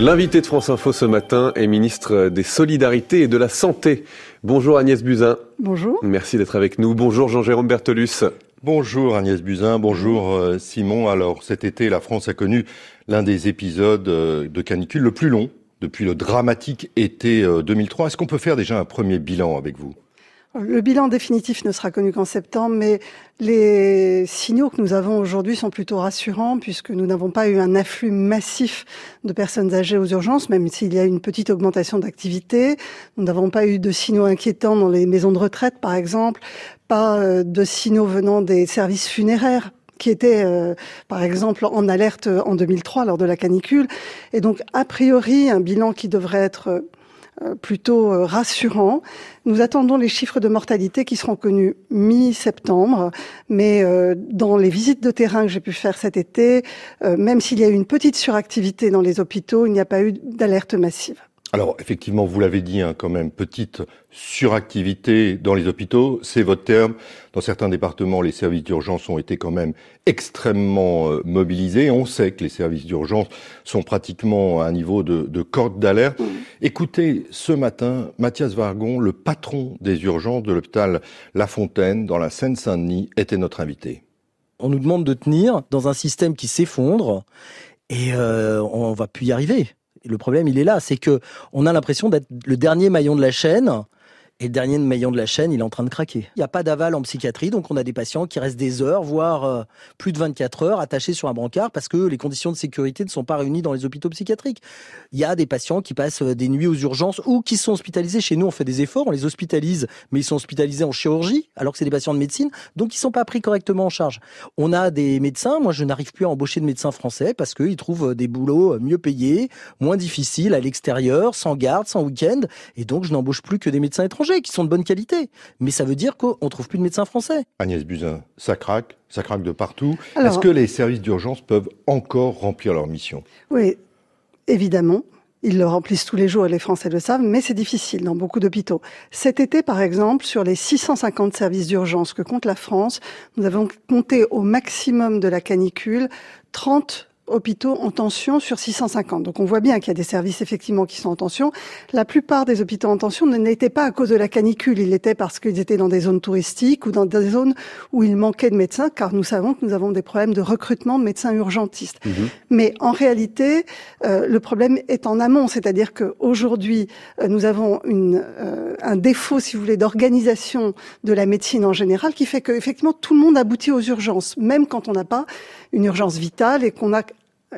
L'invité de France Info ce matin est ministre des Solidarités et de la Santé. Bonjour Agnès Buzyn. Bonjour. Merci d'être avec nous. Bonjour Jean-Jérôme Bertolus. Bonjour Agnès Buzyn, bonjour euh, Simon. Alors cet été, la France a connu l'un des épisodes euh, de canicule le plus long depuis le dramatique été 2003. Euh, Est-ce qu'on peut faire déjà un premier bilan avec vous? Le bilan définitif ne sera connu qu'en septembre, mais les signaux que nous avons aujourd'hui sont plutôt rassurants puisque nous n'avons pas eu un afflux massif de personnes âgées aux urgences, même s'il y a une petite augmentation d'activité. Nous n'avons pas eu de signaux inquiétants dans les maisons de retraite, par exemple, pas euh, de signaux venant des services funéraires qui étaient, euh, par exemple, en alerte en 2003 lors de la canicule. Et donc, a priori, un bilan qui devrait être plutôt euh, rassurant. Nous attendons les chiffres de mortalité qui seront connus mi-septembre, mais euh, dans les visites de terrain que j'ai pu faire cet été, même s'il y a eu une petite suractivité dans les hôpitaux, il n'y a pas eu d'alerte massive. Alors effectivement, vous l'avez dit, hein, quand même, petite suractivité dans les hôpitaux, c'est votre terme. Dans certains départements, les services d'urgence ont été quand même extrêmement euh, mobilisés. On sait que les services d'urgence sont pratiquement à un niveau de, de corde d'alerte. Mmh. Écoutez, ce matin, Mathias Vargon, le patron des urgences de l'hôpital La Fontaine, dans la Seine-Saint-Denis, était notre invité. On nous demande de tenir dans un système qui s'effondre et euh, on va plus y arriver le problème, il est là, c'est que on a l'impression d'être le dernier maillon de la chaîne et le dernier maillon de la chaîne, il est en train de craquer. Il n'y a pas d'aval en psychiatrie, donc on a des patients qui restent des heures, voire euh, plus de 24 heures, attachés sur un brancard parce que les conditions de sécurité ne sont pas réunies dans les hôpitaux psychiatriques. Il y a des patients qui passent euh, des nuits aux urgences ou qui sont hospitalisés. Chez nous, on fait des efforts, on les hospitalise, mais ils sont hospitalisés en chirurgie, alors que c'est des patients de médecine, donc ils sont pas pris correctement en charge. On a des médecins, moi je n'arrive plus à embaucher de médecins français parce qu'ils trouvent euh, des boulots mieux payés, moins difficiles à l'extérieur, sans garde, sans week-end, et donc je n'embauche plus que des médecins étrangers qui sont de bonne qualité. Mais ça veut dire qu'on trouve plus de médecins français. Agnès Buzyn, ça craque, ça craque de partout. Est-ce que les services d'urgence peuvent encore remplir leur mission? Oui, évidemment. Ils le remplissent tous les jours et les Français le savent, mais c'est difficile dans beaucoup d'hôpitaux. Cet été, par exemple, sur les 650 services d'urgence que compte la France, nous avons compté au maximum de la canicule 30 hôpitaux en tension sur 650. Donc on voit bien qu'il y a des services effectivement qui sont en tension. La plupart des hôpitaux en tension n'étaient pas à cause de la canicule, ils l'étaient parce qu'ils étaient dans des zones touristiques ou dans des zones où il manquait de médecins, car nous savons que nous avons des problèmes de recrutement de médecins urgentistes. Mhm. Mais en réalité, euh, le problème est en amont, c'est-à-dire qu'aujourd'hui, euh, nous avons une, euh, un défaut, si vous voulez, d'organisation de la médecine en général, qui fait que effectivement tout le monde aboutit aux urgences, même quand on n'a pas une urgence vitale et qu'on a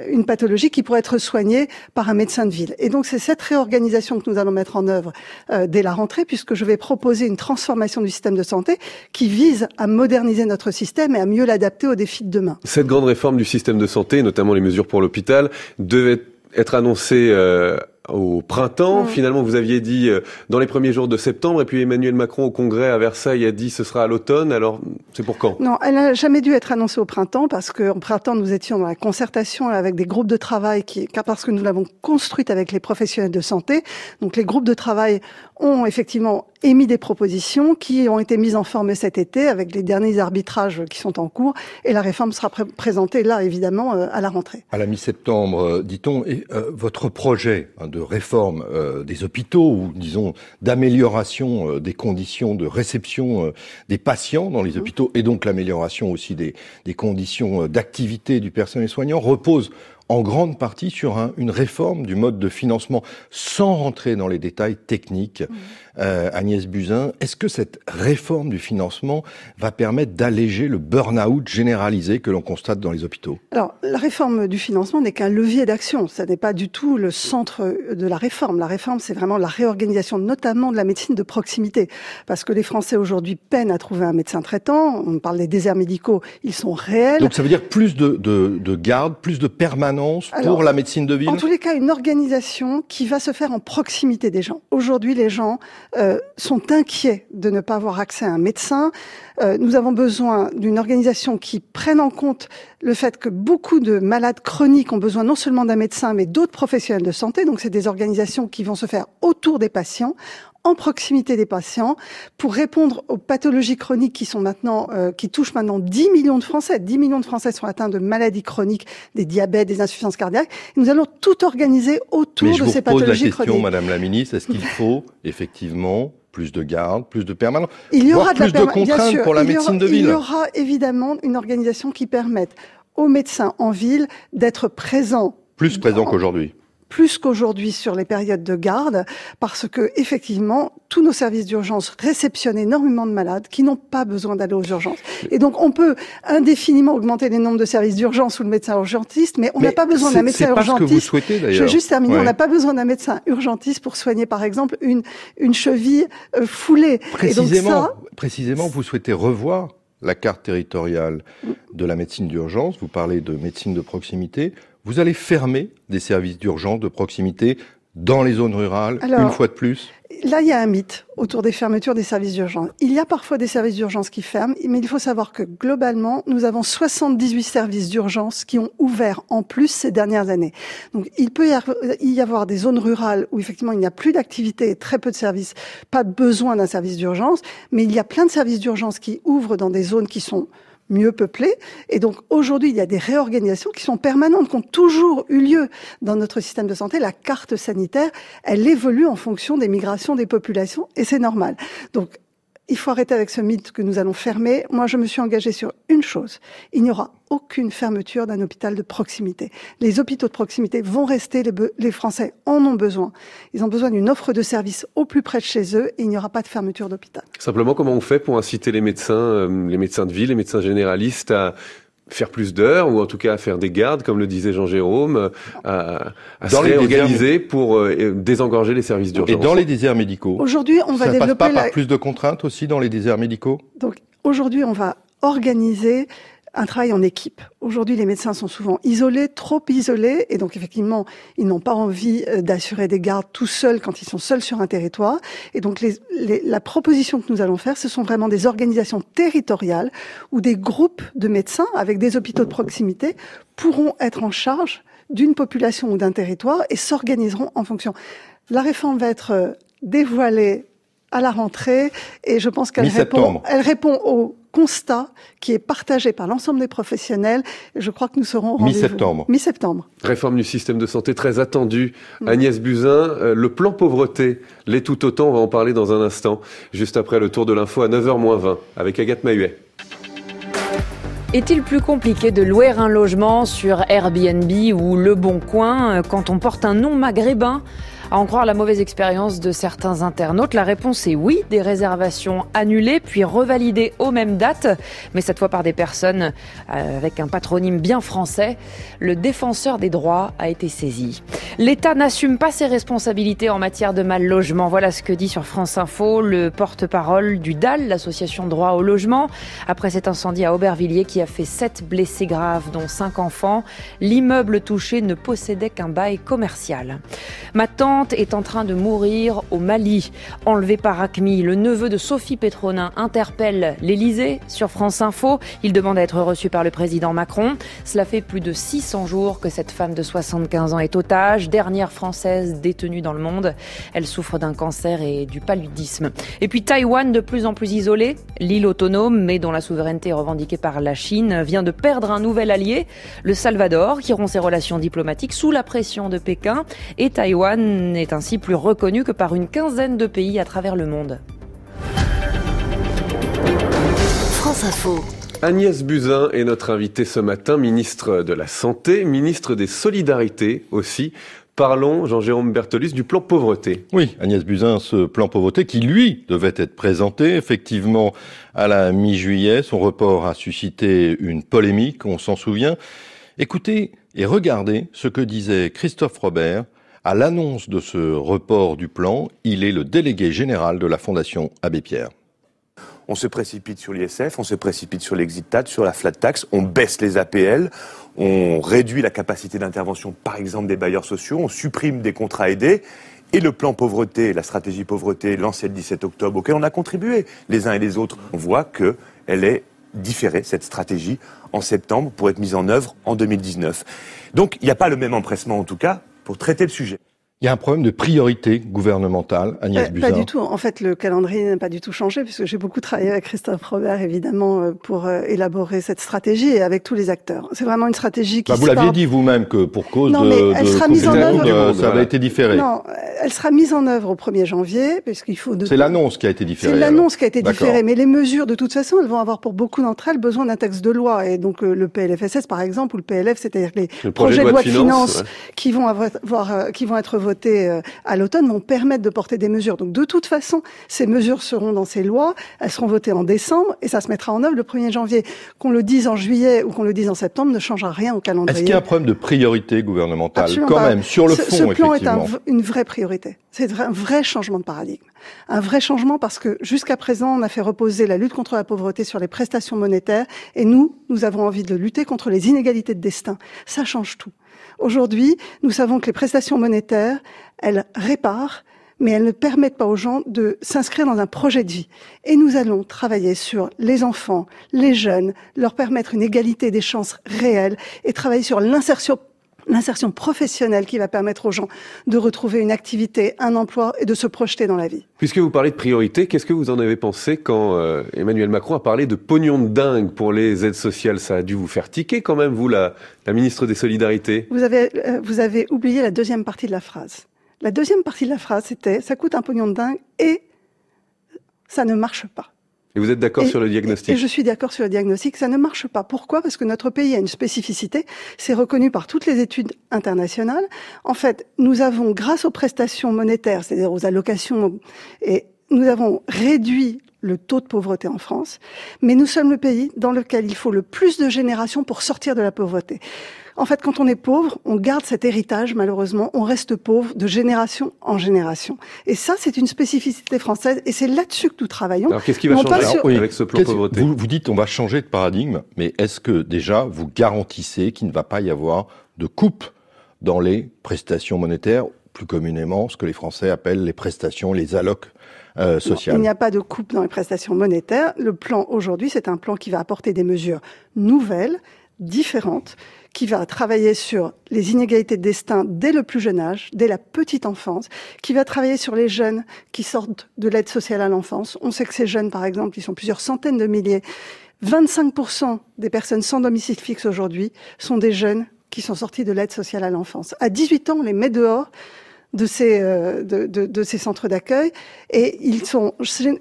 une pathologie qui pourrait être soignée par un médecin de ville. Et donc c'est cette réorganisation que nous allons mettre en œuvre euh, dès la rentrée, puisque je vais proposer une transformation du système de santé qui vise à moderniser notre système et à mieux l'adapter aux défis de demain. Cette grande réforme du système de santé, notamment les mesures pour l'hôpital, devait être annoncée euh, au printemps. Finalement, vous aviez dit euh, dans les premiers jours de septembre, et puis Emmanuel Macron au Congrès à Versailles a dit ce sera à l'automne. Alors, c'est pour quand? Non, elle n'a jamais dû être annoncée au printemps parce qu'en printemps, nous étions dans la concertation avec des groupes de travail, qui, parce que nous l'avons construite avec les professionnels de santé. Donc, les groupes de travail ont effectivement émis des propositions qui ont été mises en forme cet été avec les derniers arbitrages qui sont en cours et la réforme sera présentée là évidemment euh, à la rentrée. À la mi-septembre, euh, dit-on, et votre projet hein, de réforme euh, des hôpitaux ou disons d'amélioration euh, des conditions de réception euh, des patients dans les mmh. hôpitaux et donc l'amélioration aussi des, des conditions d'activité du personnel soignant repose en grande partie sur un, une réforme du mode de financement, sans rentrer dans les détails techniques. Mmh. Euh, Agnès Buzyn, est-ce que cette réforme du financement va permettre d'alléger le burn-out généralisé que l'on constate dans les hôpitaux? Alors, la réforme du financement n'est qu'un levier d'action. Ça n'est pas du tout le centre de la réforme. La réforme, c'est vraiment la réorganisation, notamment de la médecine de proximité. Parce que les Français aujourd'hui peinent à trouver un médecin traitant. On parle des déserts médicaux, ils sont réels. Donc ça veut dire plus de, de, de garde, plus de permanence pour la médecine de ville? En tous les cas, une organisation qui va se faire en proximité des gens. Aujourd'hui, les gens euh, sont inquiets de ne pas avoir accès à un médecin. Euh, nous avons besoin d'une organisation qui prenne en compte le fait que beaucoup de malades chroniques ont besoin non seulement d'un médecin, mais d'autres professionnels de santé. Donc, c'est des organisations qui vont se faire autour des patients, en proximité des patients pour répondre aux pathologies chroniques qui sont maintenant, euh, qui touchent maintenant 10 millions de Français. 10 millions de Français sont atteints de maladies chroniques, des diabètes, des insuffisances cardiaques. nous allons tout organiser autour de ces pathologies la question, Madame la Ministre, est-ce qu'il faut effectivement plus de gardes, plus de permanents, il y aura de plus de contraintes pour la médecine de ville. Il y aura évidemment une organisation qui permette aux médecins en ville d'être présents. Plus présents qu'aujourd'hui plus qu'aujourd'hui sur les périodes de garde, parce que effectivement, tous nos services d'urgence réceptionnent énormément de malades qui n'ont pas besoin d'aller aux urgences. Et donc, on peut indéfiniment augmenter les nombres de services d'urgence ou le médecin urgentiste, mais on n'a pas besoin d'un médecin urgentiste. Pas ce que vous souhaitez, Je vais juste terminer. On n'a pas besoin d'un médecin urgentiste pour soigner, par exemple, une une cheville euh, foulée. Précisément, précisément, vous souhaitez revoir la carte territoriale de la médecine d'urgence. Vous parlez de médecine de proximité vous allez fermer des services d'urgence de proximité dans les zones rurales, une fois de plus Là, il y a un mythe autour des fermetures des services d'urgence. Il y a parfois des services d'urgence qui ferment, mais il faut savoir que globalement, nous avons 78 services d'urgence qui ont ouvert en plus ces dernières années. Donc, il peut y avoir des zones rurales où effectivement il n'y a plus d'activité, très peu de services, pas besoin d'un service d'urgence, mais il y a plein de services d'urgence qui ouvrent dans des zones qui sont mieux peuplés. Et donc aujourd'hui, il y a des réorganisations qui sont permanentes, qui ont toujours eu lieu dans notre système de santé. La carte sanitaire, elle évolue en fonction des migrations des populations et c'est normal. Donc il faut arrêter avec ce mythe que nous allons fermer. Moi, je me suis engagée sur une chose. Il n'y aura aucune fermeture d'un hôpital de proximité. Les hôpitaux de proximité vont rester, les, Français en ont besoin. Ils ont besoin d'une offre de service au plus près de chez eux et il n'y aura pas de fermeture d'hôpital. Simplement, comment on fait pour inciter les médecins, euh, les médecins de ville, les médecins généralistes à faire plus d'heures ou en tout cas à faire des gardes, comme le disait Jean-Jérôme, à, à se réorganiser pour euh, désengorger les services d'urgence. Et dans les déserts médicaux Aujourd'hui, on va ça développer passe pas par plus de contraintes aussi dans les déserts médicaux? Donc aujourd'hui, on va organiser un travail en équipe. Aujourd'hui, les médecins sont souvent isolés, trop isolés, et donc effectivement, ils n'ont pas envie euh, d'assurer des gardes tout seuls quand ils sont seuls sur un territoire. Et donc, les, la proposition que nous allons faire, ce sont vraiment des organisations territoriales où des groupes de médecins avec des hôpitaux de proximité pourront être en charge d'une population ou d'un territoire et s'organiseront en fonction. La réforme va être euh, dévoilée à la rentrée et je pense qu'elle répond, elle répond aux constat qui est partagé par l'ensemble des professionnels. Je crois que nous serons mi-septembre. Mi-septembre. Réforme du système de santé très attendue. Mm. Agnès Buzyn, euh, le plan pauvreté, l'est tout autant. On va en parler dans un instant, juste après le tour de l'info à 9h20 avec Agathe Mahuet. Est-il plus compliqué de louer un logement sur Airbnb ou Le Bon Coin euh, quand on porte un nom maghrébin? À en croire la mauvaise expérience de certains internautes, la réponse est oui, des réservations annulées puis revalidées aux mêmes dates, mais cette fois par des personnes euh, avec un patronyme bien français. Le défenseur des droits a été saisi. L'État n'assume pas ses responsabilités en matière de mal logement. Voilà ce que dit sur France Info le porte-parole du DAL, l'association droit au logement, après cet incendie à Aubervilliers qui a fait sept blessés graves, dont cinq enfants. L'immeuble touché ne possédait qu'un bail commercial. Maintenant, est en train de mourir au Mali. Enlevé par Acmi, le neveu de Sophie Pétronin interpelle l'Elysée sur France Info. Il demande à être reçu par le président Macron. Cela fait plus de 600 jours que cette femme de 75 ans est otage, dernière française détenue dans le monde. Elle souffre d'un cancer et du paludisme. Et puis Taïwan, de plus en plus isolée, l'île autonome, mais dont la souveraineté est revendiquée par la Chine, vient de perdre un nouvel allié, le Salvador, qui rompt ses relations diplomatiques sous la pression de Pékin. Et Taïwan est ainsi plus reconnu que par une quinzaine de pays à travers le monde. France Info. Agnès Buzyn est notre invitée ce matin, ministre de la Santé, ministre des Solidarités aussi. Parlons, Jean-Jérôme Bertolus, du plan pauvreté. Oui, Agnès Buzyn, ce plan pauvreté qui, lui, devait être présenté effectivement à la mi-juillet. Son report a suscité une polémique, on s'en souvient. Écoutez et regardez ce que disait Christophe Robert, à l'annonce de ce report du plan, il est le délégué général de la Fondation Abbé Pierre. On se précipite sur l'ISF, on se précipite sur l'exit tax, sur la flat tax, on baisse les APL, on réduit la capacité d'intervention, par exemple, des bailleurs sociaux, on supprime des contrats aidés. Et le plan pauvreté, la stratégie pauvreté lancée le 17 octobre, auquel on a contribué les uns et les autres, on voit qu'elle est différée, cette stratégie, en septembre pour être mise en œuvre en 2019. Donc il n'y a pas le même empressement en tout cas traiter le sujet. Il y a un problème de priorité gouvernementale, Agnès pas, Buzyn. Pas du tout. En fait, le calendrier n'a pas du tout changé, puisque j'ai beaucoup travaillé avec Christophe Robert, évidemment, euh, pour euh, élaborer cette stratégie et avec tous les acteurs. C'est vraiment une stratégie qui. Bah, vous l'aviez dit vous-même que pour cause non, de, mais elle de sera mise en œuvre. euh, ça avait été différé. Non, elle sera mise en œuvre au 1er janvier, puisqu'il faut. De... C'est l'annonce qui a été différée. C'est l'annonce qui a été différée, mais les mesures, de toute façon, elles vont avoir pour beaucoup d'entre elles besoin d'un texte de loi, et donc euh, le PLFSS, par exemple, ou le PLF, c'est-à-dire les le projets de loi de finances, ouais. qui vont avoir, avoir, qui vont être votés à l'automne vont permettre de porter des mesures. Donc de toute façon, ces mesures seront dans ces lois, elles seront votées en décembre et ça se mettra en œuvre le 1er janvier. Qu'on le dise en juillet ou qu'on le dise en septembre ne changera rien au calendrier. Est-ce qu'il y a un problème de priorité gouvernementale Absolument quand pas. même sur le ce, fond Ce plan est un, une vraie priorité. C'est un vrai changement de paradigme. Un vrai changement parce que jusqu'à présent, on a fait reposer la lutte contre la pauvreté sur les prestations monétaires et nous, nous avons envie de lutter contre les inégalités de destin. Ça change tout. Aujourd'hui, nous savons que les prestations monétaires, elles réparent, mais elles ne permettent pas aux gens de s'inscrire dans un projet de vie. Et nous allons travailler sur les enfants, les jeunes, leur permettre une égalité des chances réelles et travailler sur l'insertion l'insertion professionnelle qui va permettre aux gens de retrouver une activité, un emploi et de se projeter dans la vie. Puisque vous parlez de priorité, qu'est-ce que vous en avez pensé quand euh, Emmanuel Macron a parlé de pognon de dingue pour les aides sociales? Ça a dû vous faire tiquer quand même, vous, la, la ministre des Solidarités. Vous avez, euh, vous avez oublié la deuxième partie de la phrase. La deuxième partie de la phrase, c'était ça coûte un pognon de dingue et ça ne marche pas. Et vous êtes d'accord sur le diagnostic Et je suis d'accord sur le diagnostic, ça ne marche pas. Pourquoi? Parce que notre pays a une spécificité, c'est reconnu par toutes les études internationales. En fait, nous avons, grâce aux prestations monétaires, c'est-à-dire aux allocations, et nous avons réduit le taux de pauvreté en France, mais nous sommes le pays dans lequel il faut le plus de générations pour sortir de la pauvreté. En fait, quand on est pauvre, on garde cet héritage, malheureusement, on reste pauvre de génération en génération. Et ça, c'est une spécificité française, et c'est là-dessus que nous travaillons. Alors qu'est-ce qui va changer pas sur- oui. avec ce plan pauvreté? vous, vous dites on va changer de paradigme, mais est-ce que déjà vous garantissez qu'il ne va pas y avoir de coupe dans les prestations monétaires, plus communément ce que les Français appellent les prestations, les allocs? Euh, Non, il n'y a pas de coupe dans les prestations monétaires. Le plan aujourd'hui, c'est un plan qui va apporter des mesures nouvelles, différentes, qui va travailler sur les inégalités de destin dès le plus jeune âge, dès la petite enfance, qui va travailler sur les jeunes qui sortent de l'aide sociale à l'enfance. On sait que ces jeunes, par exemple, ils sont plusieurs centaines de milliers. 25% des personnes sans domicile fixe aujourd'hui sont des jeunes qui sont sortis de l'aide sociale à l'enfance. À 18 ans, on les met dehors de ces, euh, de, de, de ces centres d'accueil et ils sont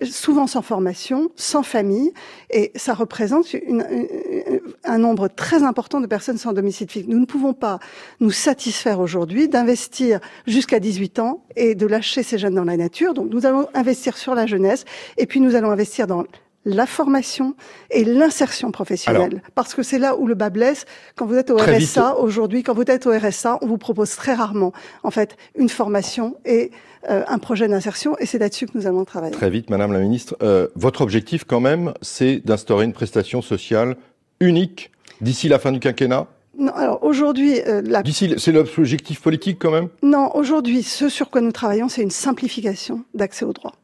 souvent sans formation, sans famille et ça représente une, une- un nombre très important de personnes sans domicile fixe. Nous ne pouvons pas nous satisfaire aujourd'hui d'investir jusqu'à 18 ans et de lâcher ces jeunes dans la nature. Donc nous allons investir sur la jeunesse et puis nous allons investir dans la formation et l'insertion professionnelle. Parce que c'est là où le bas blesse. Quand vous êtes au RSA, aujourd'hui, quand vous êtes au RSA, on vous propose très rarement, en fait, une formation et euh, un projet d'insertion. Et c'est là-dessus que nous allons travailler. Très vite, Madame la Ministre. Euh, votre objectif, quand même, c'est d'instaurer une prestation sociale unique d'ici la fin du quinquennat? Non, alors aujourd'hui, euh, la... D'ici, c'est l'objectif politique, quand même? Non, aujourd'hui, ce sur quoi nous travaillons, c'est une simplification d'accès aux droits.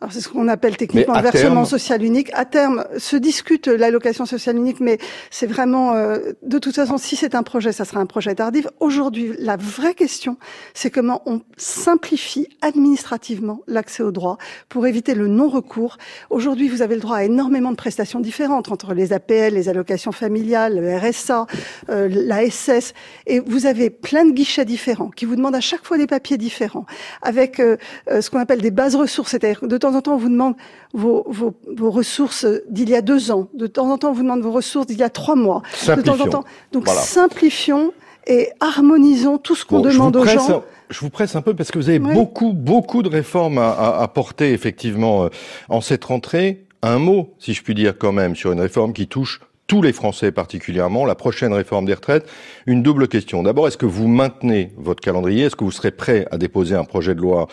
Alors c'est ce qu'on appelle techniquement à versement terme- social unique. À terme, se discute l'allocation sociale unique, mais c'est vraiment, euh, de toute façon, si c'est un projet, ça sera un projet tardif. Aujourd'hui, la vraie question, c'est comment on simplifie administrativement l'accès aux droits pour éviter le non-recours. Aujourd'hui, vous avez le droit à énormément de prestations différentes entre les APL, les allocations familiales, le RSA, euh, la SS, et vous avez plein de guichets différents qui vous demandent à chaque fois des papiers différents, avec euh, euh, ce qu'on appelle des bases ressources, c'est-à-dire que de temps en temps on vous demande vos, vos, vos ressources d'il y a deux ans, de temps en temps on vous demande vos ressources d'il y a trois mois, de temps en Simplifions. temps. Donc Voilà. simplifions et harmonisons tout ce qu'on Bon, demande aux gens. Je vous presse un peu parce que vous avez Oui. beaucoup, beaucoup de réformes à, à, à porter effectivement euh, en cette rentrée. Un mot, si je puis dire quand même, sur une réforme qui touche tous les Français particulièrement, la prochaine réforme des retraites. Une double question. D'abord, est-ce que vous maintenez votre calendrier? Est-ce que vous serez prêt à déposer un projet de loi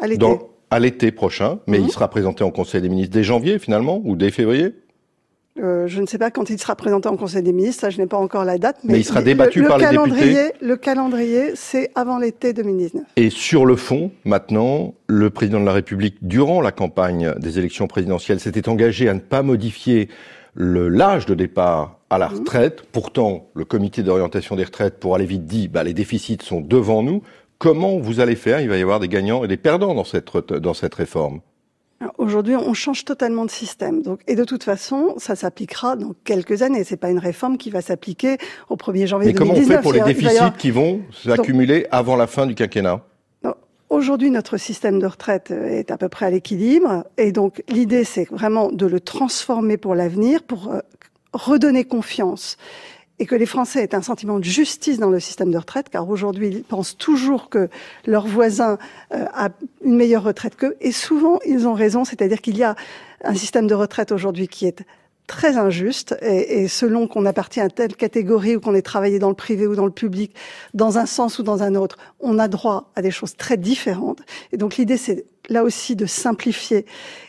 à l'été. dans, à l'été prochain Mais Mhm. il sera présenté en Conseil des ministres dès janvier finalement ou dès février? Euh, je ne sais pas quand il sera présenté en Conseil des ministres, ça je n'ai pas encore la date. Mais il sera le- débattu le par les calendrier, députés. Le calendrier, c'est avant l'été 2019. Et sur le fond, maintenant, le président de la République, durant la campagne des élections présidentielles, s'était engagé à ne pas modifier le l'âge de départ à la retraite. Pourtant, le comité d'orientation des retraites, pour aller vite, dit bah, les déficits sont devant nous. Comment vous allez faire Il va y avoir des gagnants et des perdants dans cette, dans cette réforme. Aujourd'hui, on change totalement de système. Donc, et de toute façon, ça s'appliquera dans quelques années. C'est pas une réforme qui va s'appliquer au 1er janvier Mais comment on fait pour les déficits qui vont s'accumuler avant la fin du quinquennat? Aujourd'hui, notre système de retraite est à peu près à l'équilibre. Et donc, l'idée, c'est vraiment de le transformer pour l'avenir, pour euh, redonner confiance et que les Français aient un sentiment de justice dans le système de retraite, car aujourd'hui, ils pensent toujours que leur voisin euh, a une meilleure retraite qu'eux, et souvent, ils ont raison, c'est-à-dire qu'il y a un système de retraite aujourd'hui qui est très injuste et, et selon qu'on appartient à telle catégorie ou qu'on ait travaillé dans le privé ou dans le public, dans un sens ou dans un autre, on a droit à des choses très différentes. Et donc l'idée, c'est là aussi de simplifier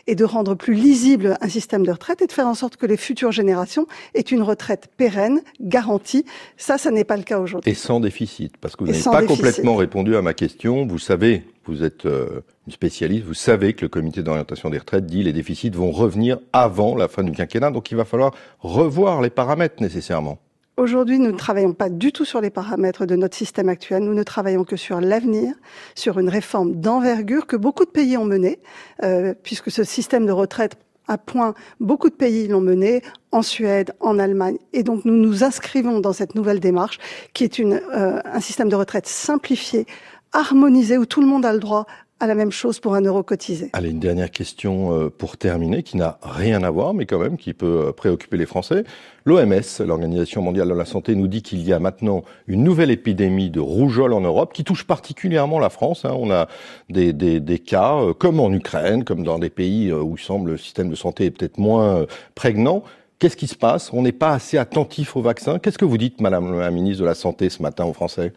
et de rendre plus lisible un système de retraite et de faire en sorte que les futures générations aient une retraite pérenne, garantie. Ça, ça n'est pas le cas aujourd'hui. Et sans déficit, parce que vous n'avez pas complètement répondu à ma question. Vous savez, vous êtes euh, une spécialiste, vous savez que le comité d'orientation des retraites dit les déficits vont revenir avant la fin du quinquennat, donc il va falloir revoir les paramètres nécessairement. Aujourd'hui, nous ne travaillons pas du tout sur les paramètres de notre système actuel. Nous ne travaillons que sur l'avenir, sur une réforme d'envergure que beaucoup de pays ont menée, euh, puisque ce système de retraite à point, beaucoup de pays l'ont mené, en Suède, en Allemagne. Et donc nous nous inscrivons dans cette nouvelle démarche, qui est euh, un système de retraite simplifié, harmonisé, où tout le monde a le droit à la même chose pour un euro cotisé. Allez, une dernière question euh, pour terminer, qui n'a rien à voir, mais quand même qui peut euh, préoccuper les Français. L'OMS, l'Organisation mondiale de la santé, nous dit qu'il y a maintenant une nouvelle épidémie de rougeole en Europe qui touche particulièrement la France. Hein. On a des, des, des cas, euh, comme en Ukraine, comme dans des pays où semble le système de santé est peut-être moins prégnant. Qu'est-ce qui se passe? On n'est pas assez attentif aux vaccins? Qu'est-ce que vous dites, Madame la ministre de la Santé, ce matin aux Français?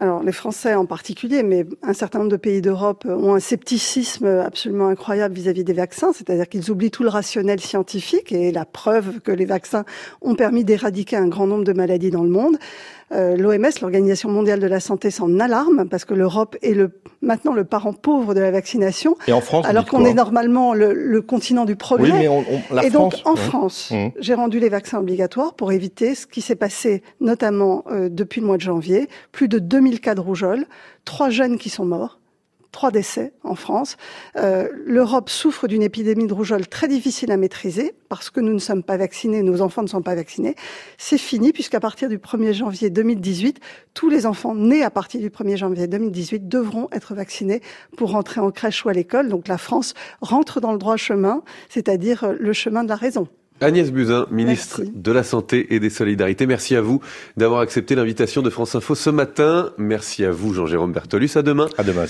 Alors les Français en particulier, mais un certain nombre de pays d'Europe ont un scepticisme absolument incroyable vis-à-vis des vaccins, c'est-à-dire qu'ils oublient tout le rationnel scientifique et la preuve que les vaccins ont permis d'éradiquer un grand nombre de maladies dans le monde. Euh, L'OMS, l'Organisation mondiale de la santé, s'en alarme parce que l'Europe est le, maintenant le parent pauvre de la vaccination. Et en France, alors qu'on est normalement le, le, continent du progrès. Oui, mais on, la et donc en France, mmh. j'ai rendu les vaccins obligatoires pour éviter ce qui s'est passé notamment euh, depuis le mois de janvier. Plus de 2000 cas de rougeole, trois jeunes qui sont morts trois décès en France. Euh, L'Europe souffre d'une épidémie de rougeole très difficile à maîtriser parce que nous ne sommes pas vaccinés, nos enfants ne sont pas vaccinés. C'est fini puisqu'à partir du 1er janvier 2018, tous les enfants nés à partir du 1er janvier 2018 devront être vaccinés pour rentrer en crèche ou à l'école. Donc la France rentre dans le droit chemin, c'est-à-dire le chemin de la raison. Agnès Buzyn, ministre de la Santé et des Solidarités. Merci à vous d'avoir accepté l'invitation de France Info ce matin. Merci à vous, Jean-Jérôme Bertolus. À demain. À demain.